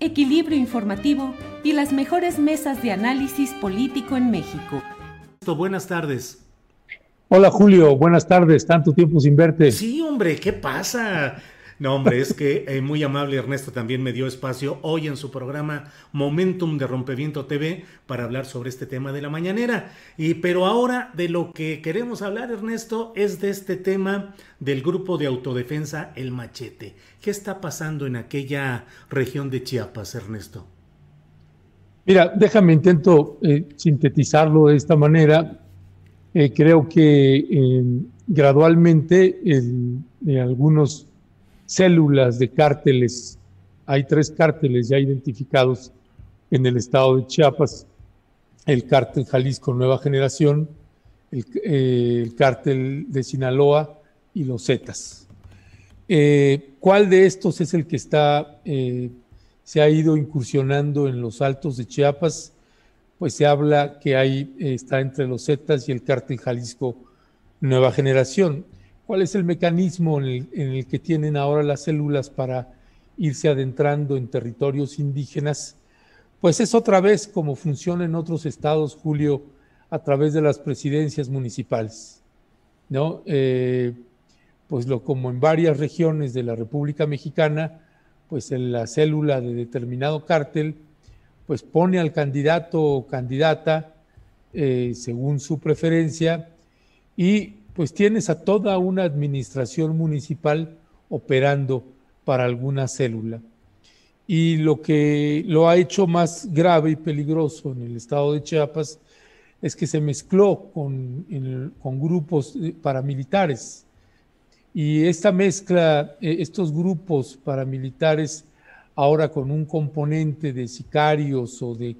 equilibrio informativo y las mejores mesas de análisis político en México. Buenas tardes. Hola Julio, buenas tardes, tanto tiempo sin verte. Sí, hombre, ¿qué pasa? No, hombre, es que eh, muy amable Ernesto también me dio espacio hoy en su programa Momentum de Rompeviento TV para hablar sobre este tema de la mañanera. Y pero ahora de lo que queremos hablar, Ernesto, es de este tema del grupo de autodefensa El Machete. ¿Qué está pasando en aquella región de Chiapas, Ernesto? Mira, déjame intento eh, sintetizarlo de esta manera. Eh, creo que gradualmente en algunos células de cárteles. Hay tres cárteles ya identificados en el estado de Chiapas, el cártel Jalisco Nueva Generación, el, eh, cártel de Sinaloa y los Zetas. Eh, ¿Cuál de estos es el que está, eh, se ha ido incursionando en los altos de Chiapas? Pues se habla que hay, está entre los Zetas y el cártel Jalisco Nueva Generación. ¿Cuál es el mecanismo en el, que tienen ahora las células para irse adentrando en territorios indígenas? Pues es otra vez como funciona en otros estados, Julio, a través de las presidencias municipales. ¿no? Eh, pues lo como en varias regiones de la República Mexicana, pues la célula de determinado cártel, pues pone al candidato o candidata eh, según su preferencia y pues tienes a toda una administración municipal operando para alguna célula. Y lo que lo ha hecho más grave y peligroso en el estado de Chiapas es que se mezcló con, grupos paramilitares. Y esta mezcla, eh, estos grupos paramilitares, ahora con un componente de sicarios o de,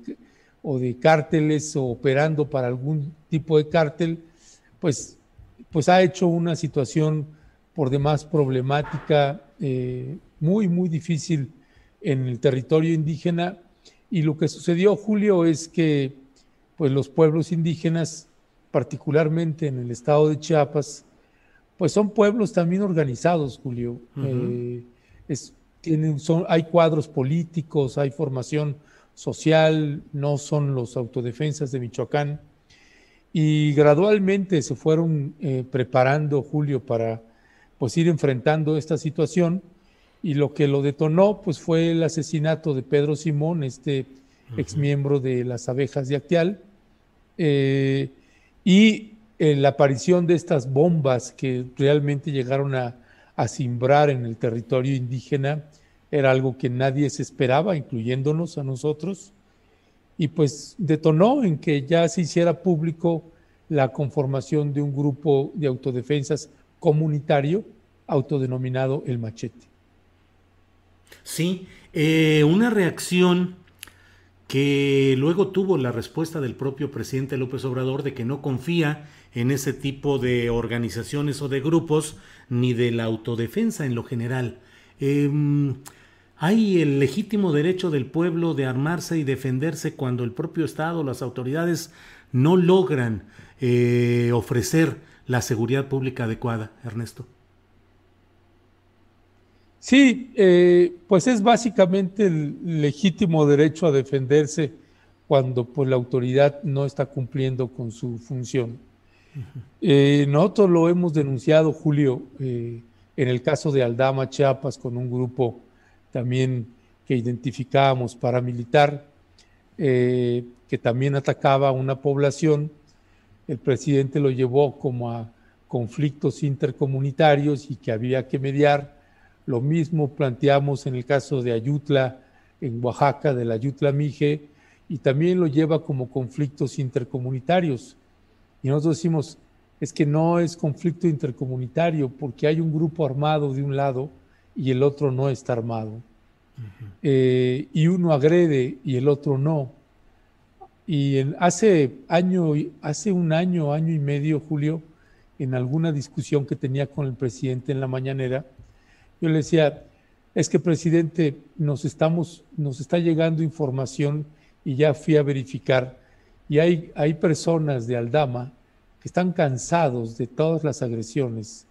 o de cárteles operando para algún tipo de cártel, pues pues ha hecho una situación por demás problemática, eh, muy, muy difícil en el territorio indígena. Y lo que sucedió, Julio, es que pues los pueblos indígenas, particularmente en el estado de Chiapas, pues son pueblos también organizados, Julio. Eh, tienen, son, hay cuadros políticos, hay formación social, no son los autodefensas de Michoacán y gradualmente se fueron eh, preparando, Julio, para pues ir enfrentando esta situación. Y lo que lo detonó pues fue el asesinato de Pedro Simón, este ex miembro de las abejas de Actial, eh, y eh, la aparición de estas bombas que realmente llegaron a, a simbrar en el territorio indígena era algo que nadie se esperaba, incluyéndonos a nosotros y pues detonó en que ya se hiciera público la conformación de un grupo de autodefensas comunitario autodenominado el machete. Sí, eh, una reacción que luego tuvo la respuesta del propio presidente López Obrador de que no confía en ese tipo de organizaciones o de grupos ni de la autodefensa en lo general. Em, hay el legítimo derecho del pueblo de armarse y defenderse cuando el propio Estado, las autoridades no logran eh, ofrecer la seguridad pública adecuada, Ernesto. Sí, eh, pues es básicamente el legítimo derecho a defenderse cuando pues, la autoridad no está cumpliendo con su función. Eh, nosotros lo hemos denunciado, Julio, en el caso de Aldama, Chiapas, con un grupo también que identificábamos paramilitar, que también atacaba a una población. El presidente lo llevó como a conflictos intercomunitarios y que había que mediar lo mismo planteamos en el caso de Ayutla, en Oaxaca, de la Ayutla Mije, y también lo lleva como conflictos intercomunitarios. Y nosotros decimos, es que no es conflicto intercomunitario porque hay un grupo armado de un lado y el otro no está armado. Eh, y uno agrede y el otro no. Y en, hace, año, hace un año, año y medio, Julio, en alguna discusión que tenía con el presidente en la mañanera, yo le decía, es que presidente, nos, estamos, nos está llegando información y ya fui a verificar, y hay, hay personas de Aldama que están cansados de todas las agresiones.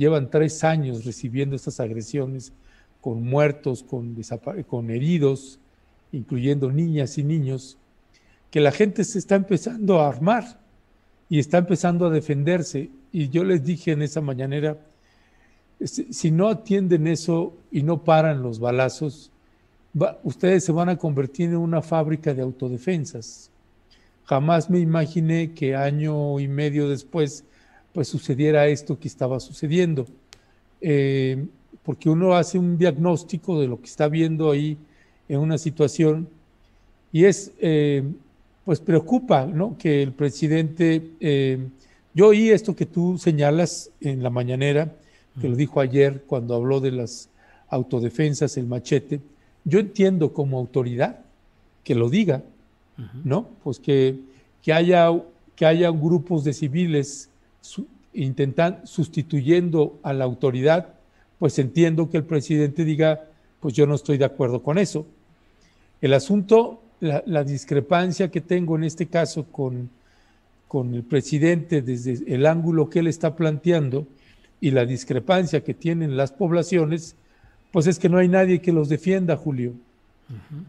Llevan tres años recibiendo estas agresiones con muertos, con, heridos, incluyendo niñas y niños, que la gente se está empezando a armar y está empezando a defenderse. Y yo les dije en esa mañanera, si no atienden eso y no paran los balazos, ustedes se van a convertir en una fábrica de autodefensas. Jamás me imaginé que año y medio después pues sucediera esto que estaba sucediendo. Eh, porque uno hace un diagnóstico de lo que está viendo ahí en una situación y es, eh, pues preocupa, ¿no? Que el presidente, eh, yo oí esto que tú señalas en la mañanera, que lo dijo ayer cuando habló de las autodefensas, el machete, yo entiendo como autoridad que lo diga, ¿no? Pues que, que, haya, que haya grupos de civiles intentan sustituyendo a la autoridad, pues entiendo que el presidente diga, pues yo no estoy de acuerdo con eso. El asunto, la, la discrepancia que tengo en este caso con, con el presidente desde el ángulo que él está planteando, y la discrepancia que tienen las poblaciones, pues es que no hay nadie que los defienda, Julio.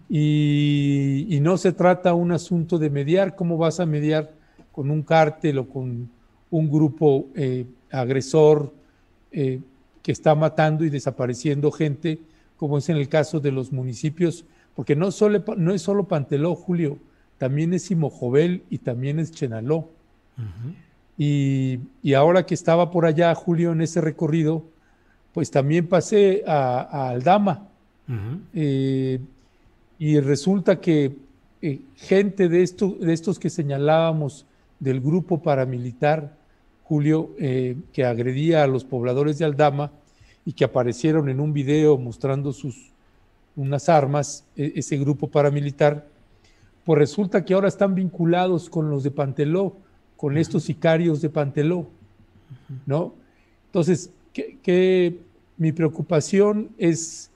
y, no se trata un asunto de mediar, ¿cómo vas a mediar con un cártel o con un grupo eh, agresor eh, que está matando y desapareciendo gente, como es en el caso de los municipios? Porque no, solo, no es solo Panteló, Julio, también es Simojovel y también es Chenaló. Y, ahora que estaba por allá, Julio, en ese recorrido, pues también pasé a, Aldama. Eh, y resulta que eh, gente de, esto, de estos que señalábamos del grupo paramilitar, Julio, eh, que agredía a los pobladores de Aldama y que aparecieron en un video mostrando sus unas armas, e, ese grupo paramilitar, pues resulta que ahora están vinculados con los de Panteló con estos sicarios de Panteló, ¿no? Entonces, que, mi preocupación es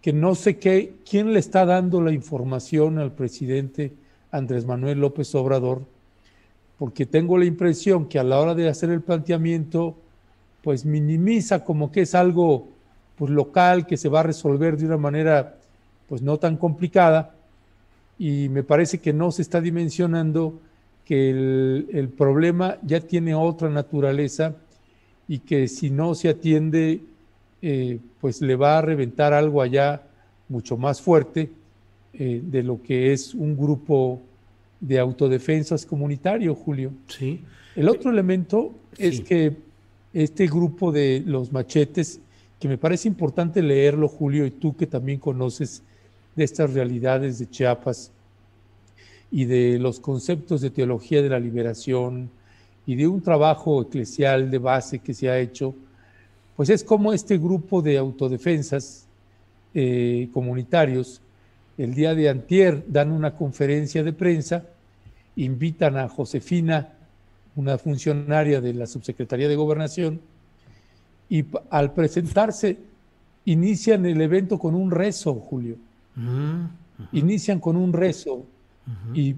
que no sé qué, quién le está dando la información al presidente Andrés Manuel López Obrador, porque tengo la impresión que a la hora de hacer el planteamiento, pues minimiza como que es algo pues, local que se va a resolver de una manera pues no tan complicada. Y me parece que no se está dimensionando que el, problema ya tiene otra naturaleza y que si no se atiende, eh, pues le va a reventar algo allá mucho más fuerte eh, de lo que es un grupo de autodefensas comunitario, Julio. Sí. El otro elemento es que este grupo de los machetes, que me parece importante leerlo, Julio, y tú que también conoces de estas realidades de Chiapas, y de los conceptos de teología de la liberación y de un trabajo eclesial de base que se ha hecho, pues es como este grupo de autodefensas eh, comunitarios, el día de antier dan una conferencia de prensa, invitan a Josefina, una funcionaria de la Subsecretaría de Gobernación, y al presentarse inician el evento con un rezo, Julio. Mm, inician con un rezo y,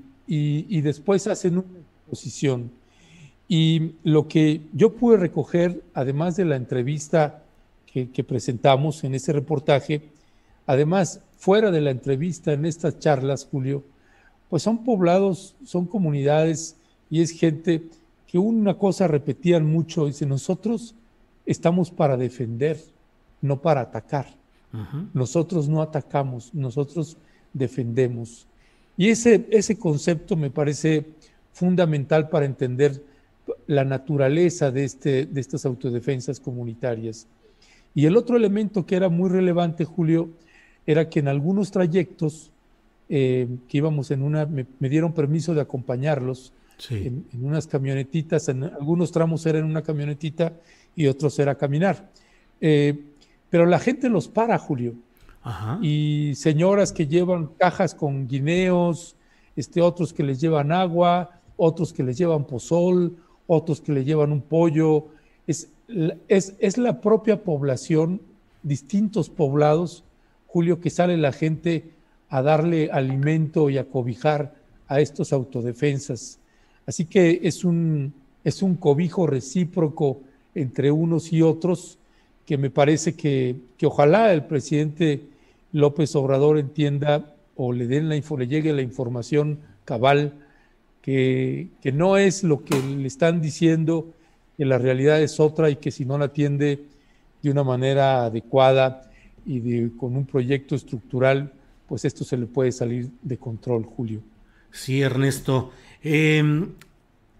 después hacen una exposición. Y lo que yo pude recoger, además de la entrevista que, presentamos en ese reportaje, además, fuera de la entrevista, en estas charlas, Julio, pues son poblados, son comunidades y es gente que una cosa repetían mucho, dice, nosotros estamos para defender, no para atacar. Nosotros no atacamos, nosotros defendemos. Y ese, ese concepto me parece fundamental para entender la naturaleza de, este, de estas autodefensas comunitarias. Y el otro elemento que era muy relevante, Julio, era que en algunos trayectos eh, que íbamos en una, me, dieron permiso de acompañarlos en, unas camionetitas, en algunos tramos era en una camionetita y otros era caminar. Eh, pero la gente los para, Julio. Y señoras que llevan cajas con guineos, este, otros que les llevan agua, otros que les llevan pozol, otros que le llevan un pollo. Es, es, es la propia población, distintos poblados, Julio, que sale la gente a darle alimento y a cobijar a estos autodefensas. Así que es un, es un cobijo recíproco entre unos y otros que me parece que, que ojalá el presidente López Obrador entienda o le, den la, le llegue la información cabal, que, que no es lo que le están diciendo, que la realidad es otra y que si no la atiende de una manera adecuada y con un proyecto estructural, pues esto se le puede salir de control, Julio. Sí, Ernesto. Em,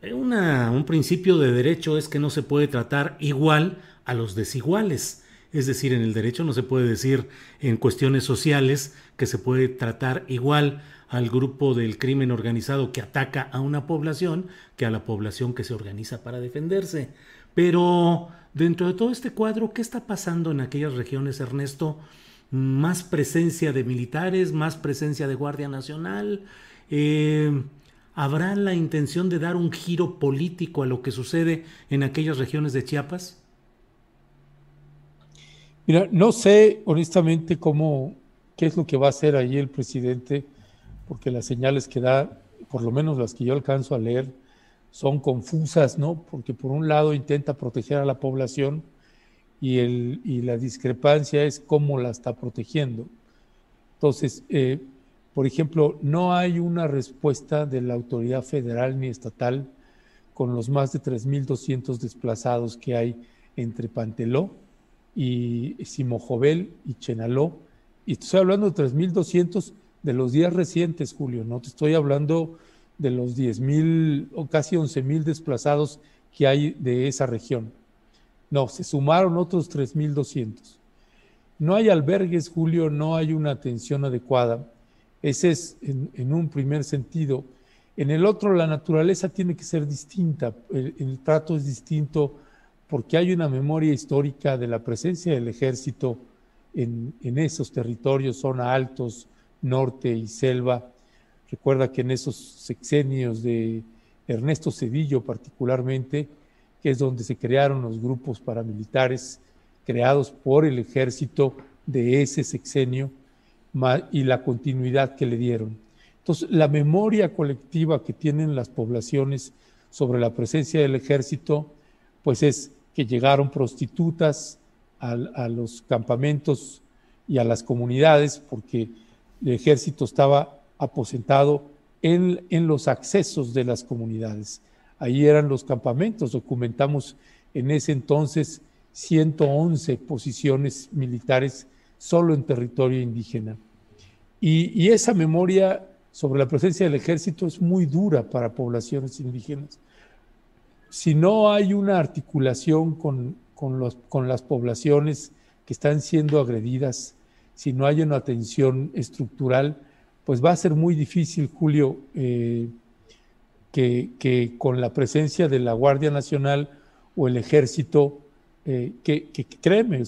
un principio de derecho es que no se puede tratar igual a los desiguales. Es decir, en el derecho no se puede decir en cuestiones sociales que se puede tratar igual al grupo del crimen organizado que ataca a una población que a la población que se organiza para defenderse. Pero dentro de todo este cuadro, ¿qué está pasando en aquellas regiones, Ernesto? Más presencia de militares, más presencia de Guardia Nacional. Eh, ¿Habrá la intención de dar un giro político a lo que sucede en aquellas regiones de Chiapas? Mira, no sé honestamente cómo, qué es lo que va a hacer ahí el presidente, porque las señales que da, por lo menos las que yo alcanzo a leer, son confusas, ¿no? Porque por un lado intenta proteger a la población y, el, y la discrepancia es cómo la está protegiendo. Entonces, eh, por ejemplo, no hay una respuesta de la autoridad federal ni estatal con los más de 3.200 desplazados que hay entre Panteló y Simojovel y Chenaló. Y estoy hablando de 3.200 de los días recientes, Julio, no te estoy hablando de los 10.000 o casi 11.000 desplazados que hay de esa región. No, se sumaron otros 3.200. No hay albergues, Julio, no hay una atención adecuada. Ese es en, un primer sentido. En el otro, la naturaleza tiene que ser distinta, el trato es distinto porque hay una memoria histórica de la presencia del ejército en, esos territorios, zona altos, norte y selva. Recuerda que en esos sexenios de Ernesto Cedillo particularmente, que es donde se crearon los grupos paramilitares creados por el ejército de ese sexenio y la continuidad que le dieron. Entonces, la memoria colectiva que tienen las poblaciones sobre la presencia del ejército, pues es que llegaron prostitutas a, los campamentos y a las comunidades porque el ejército estaba aposentado en, en, los accesos de las comunidades. Ahí eran los campamentos, documentamos en ese entonces 111 posiciones militares solo en territorio indígena. Y, y, esa memoria sobre la presencia del ejército es muy dura para poblaciones indígenas si no hay una articulación con, con, las poblaciones que están siendo agredidas, si no hay una atención estructural, pues va a ser muy difícil, Julio, eh, que, con la presencia de la Guardia Nacional o el Ejército, eh, que, créeme,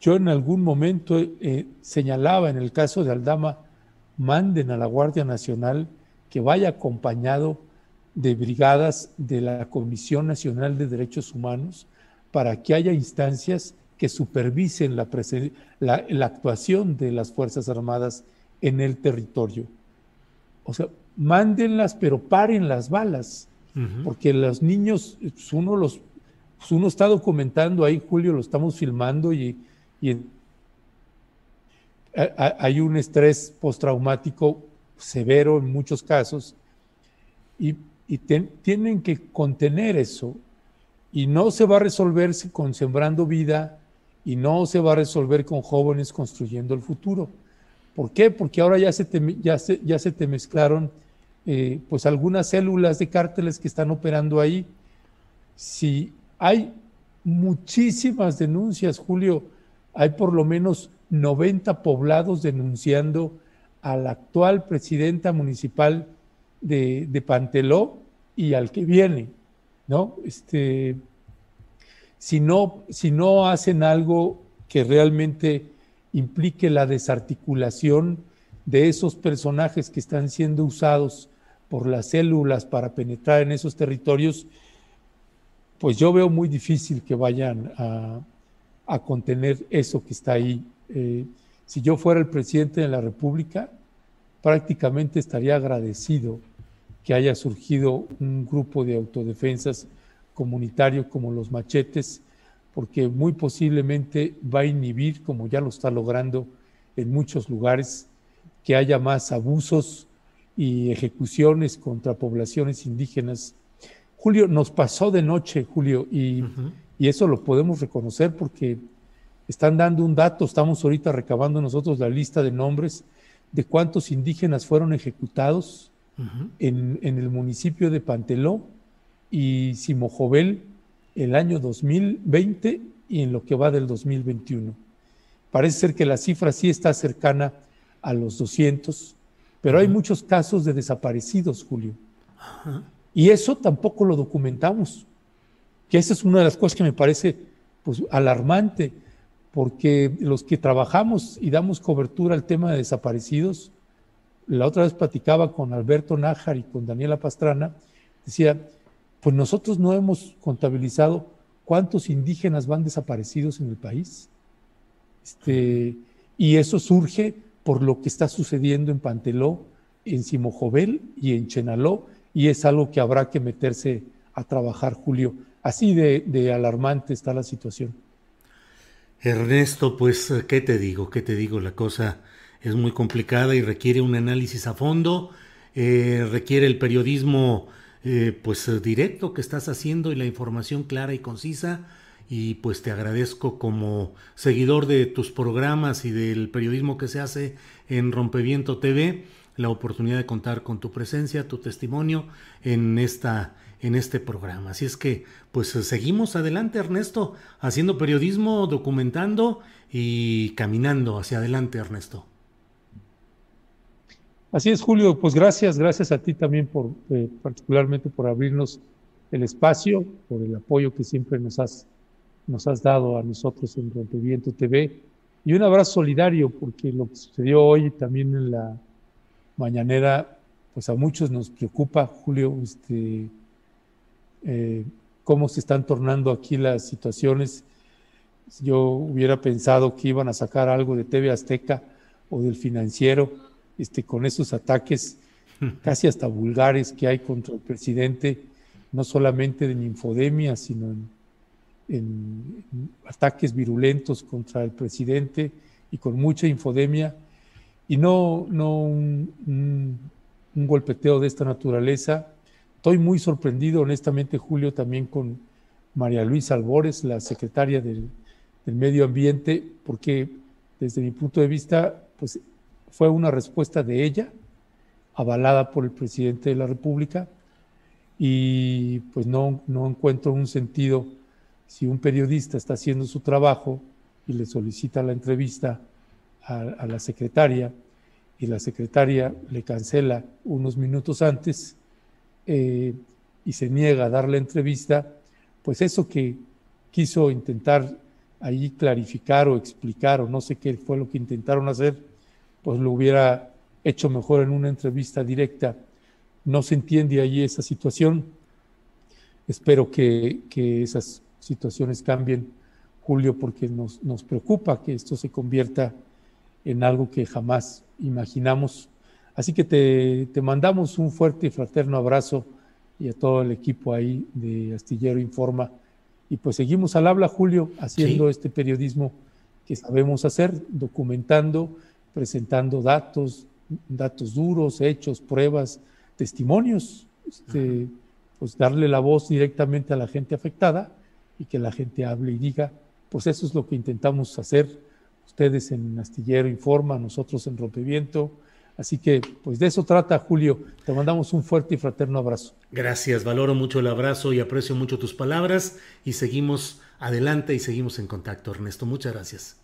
yo en algún momento eh, señalaba en el caso de Aldama, manden a la Guardia Nacional que vaya acompañado de brigadas de la Comisión Nacional de Derechos Humanos para que haya instancias que supervisen la, la, actuación de las Fuerzas Armadas en el territorio. O sea, mándenlas, pero paren las balas, porque los niños, pues, uno los pues uno está documentando ahí, Julio, lo estamos filmando y, hay un estrés postraumático severo en muchos casos y, tienen que contener eso y no se va a resolver con sembrando vida y no se va a resolver con jóvenes construyendo el futuro. ¿Por qué? Porque ahora ya se te, ya ya se te mezclaron eh, pues algunas células de cárteles que están operando ahí. Si hay muchísimas denuncias, Julio, hay por lo menos 90 poblados denunciando a la actual presidenta municipal de, de Panteló y al que viene, ¿no? Este, si no, si no hacen algo que realmente implique la desarticulación de esos personajes que están siendo usados por las células para penetrar en esos territorios, pues yo veo muy difícil que vayan a, contener eso que está ahí. Eh, si yo fuera el presidente de la República, prácticamente estaría agradecido que haya surgido un grupo de autodefensas comunitario como los machetes, porque muy posiblemente va a inhibir, como ya lo está logrando en muchos lugares, que haya más abusos y ejecuciones contra poblaciones indígenas. Julio, nos pasó de noche, Julio, y, y eso lo podemos reconocer porque están dando un dato, estamos ahorita recabando nosotros la lista de nombres de cuántos indígenas fueron ejecutados en, en, el municipio de Panteló y Simojovel el año 2020 y en lo que va del 2021. Parece ser que la cifra sí está cercana a los 200, pero hay muchos casos de desaparecidos, Julio. Y eso tampoco lo documentamos, que esa es una de las cosas que me parece pues, alarmante, porque los que trabajamos y damos cobertura al tema de desaparecidos, la otra vez platicaba con Alberto Nájar y con Daniela Pastrana, decía, pues nosotros no hemos contabilizado cuántos indígenas van desaparecidos en el país. Este, y eso surge por lo que está sucediendo en Panteló, en Simojovel y en Chenaló, y es algo que habrá que meterse a trabajar, Julio. Así de, alarmante está la situación. Ernesto, pues, ¿qué te digo? ¿Qué te digo? La cosa es muy complicada y requiere un análisis a fondo, eh, requiere el periodismo eh, pues eh, directo que estás haciendo y la información clara y concisa y pues te agradezco como seguidor de tus programas y del periodismo que se hace en Rompeviento TV la oportunidad de contar con tu presencia, tu testimonio en esta en este programa. Así es que pues seguimos adelante Ernesto, haciendo periodismo, documentando y caminando hacia adelante Ernesto. Así es, Julio. Pues gracias, gracias a ti también por, eh, particularmente por abrirnos el espacio, por el apoyo que siempre nos has, nos has dado a nosotros en Rompeviento TV. Y un abrazo solidario, porque lo que sucedió hoy también en la mañanera, pues a muchos nos preocupa, Julio, este, eh, cómo se están tornando aquí las situaciones. Yo hubiera pensado que iban a sacar algo de TV Azteca o del financiero este, con esos ataques casi hasta vulgares que hay contra el presidente, no solamente de infodemia, sino en, ataques virulentos contra el presidente y con mucha infodemia, y no, no un, golpeteo de esta naturaleza. Estoy muy sorprendido, honestamente, Julio, también con María Luisa Albores, la secretaria del, del Medio Ambiente, porque desde mi punto de vista, pues fue una respuesta de ella, avalada por el presidente de la República, y pues no, no encuentro un sentido si un periodista está haciendo su trabajo y le solicita la entrevista a, la secretaria y la secretaria le cancela unos minutos antes eh, y se niega a dar la entrevista, pues eso que quiso intentar ahí clarificar o explicar o no sé qué fue lo que intentaron hacer, pues lo hubiera hecho mejor en una entrevista directa. No se entiende allí esa situación. Espero que, esas situaciones cambien, Julio, porque nos, nos preocupa que esto se convierta en algo que jamás imaginamos. Así que te, te, mandamos un fuerte y fraterno abrazo y a todo el equipo ahí de Astillero Informa Y pues seguimos al habla, Julio, haciendo este periodismo que sabemos hacer, documentando, presentando datos, datos duros, hechos, pruebas, testimonios, este, pues darle la voz directamente a la gente afectada y que la gente hable y diga, pues eso es lo que intentamos hacer, ustedes en Astillero Informa, nosotros en Rompeviento, Así que, pues de eso trata, Julio. Te mandamos un fuerte y fraterno abrazo. Gracias, valoro mucho el abrazo y aprecio mucho tus palabras y seguimos adelante y seguimos en contacto, Ernesto. Muchas gracias.